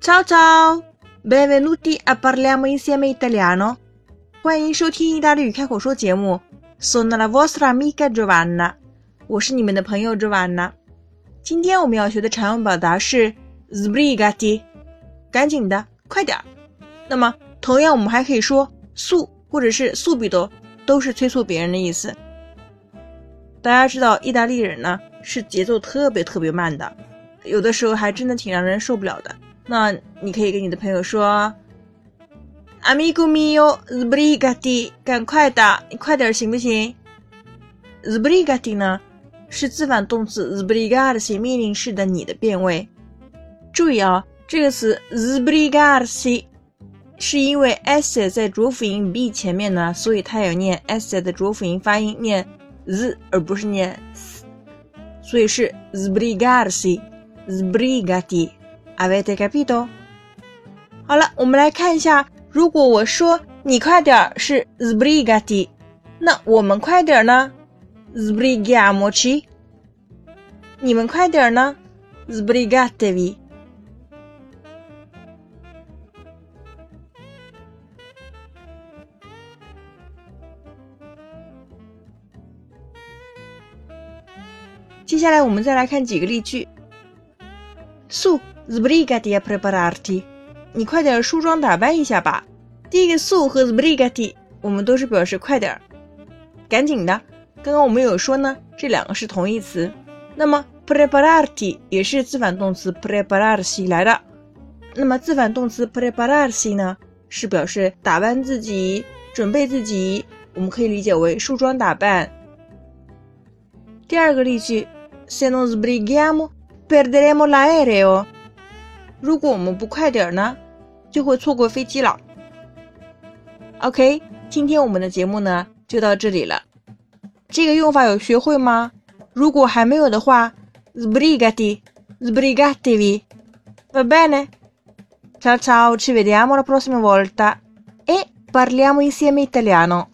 Ciao ciao, benvenuti a parliamo insieme italiano。欢迎收听意大利语开口说节目。Sono la vostra amica Giovanna，我是你们的朋友 Giovanna。今天我们要学的常用表达是 sbrigati，赶紧的，快点儿。那么，同样我们还可以说速，或者是速比多，都是催促别人的意思。大家知道，意大利人呢是节奏特别特别慢的，有的时候还真的挺让人受不了的。那你可以跟你的朋友说：“Amigo mio, sbrigati，赶快的，你快点行不行？sbrigati 呢是自反动词 sbrigarsi 命令式的你的变位。注意啊，这个词 sbrigarsi 是因为 s 在浊辅音 b 前面呢，所以它要念 s 的浊辅音发音，念 z 而不是念 s，所以是 sbrigarsi，sbrigati。阿威得该毕的。好了，我们来看一下，如果我说“你快点儿”，是 “sbrigati”，那我们快点儿呢？“sbrigamo ci”。你们快点儿呢？“sbrigatevi”。接下来，我们再来看几个例句。速。Sbrigati a prepararti，你快点梳妆打扮一下吧。第一个 su 和 sbrigati，我们都是表示快点儿，赶紧的。刚刚我们有说呢，这两个是同义词。那么 prepararti 也是自反动词 prepararsi 来的。那么自反动词 prepararsi 呢，是表示打扮自己、准备自己，我们可以理解为梳妆打扮。第二个例句，se non sbrigiamo perderemo l'aereo。如果我们不快点儿呢，就会错过飞机了。OK，今天我们的节目呢就到这里了。这个用法有学会吗？如果还没有的话，sbrigati，sbrigatevi。Va bene? Ciao ciao, ci vediamo la prossima volta e parliamo insieme italiano.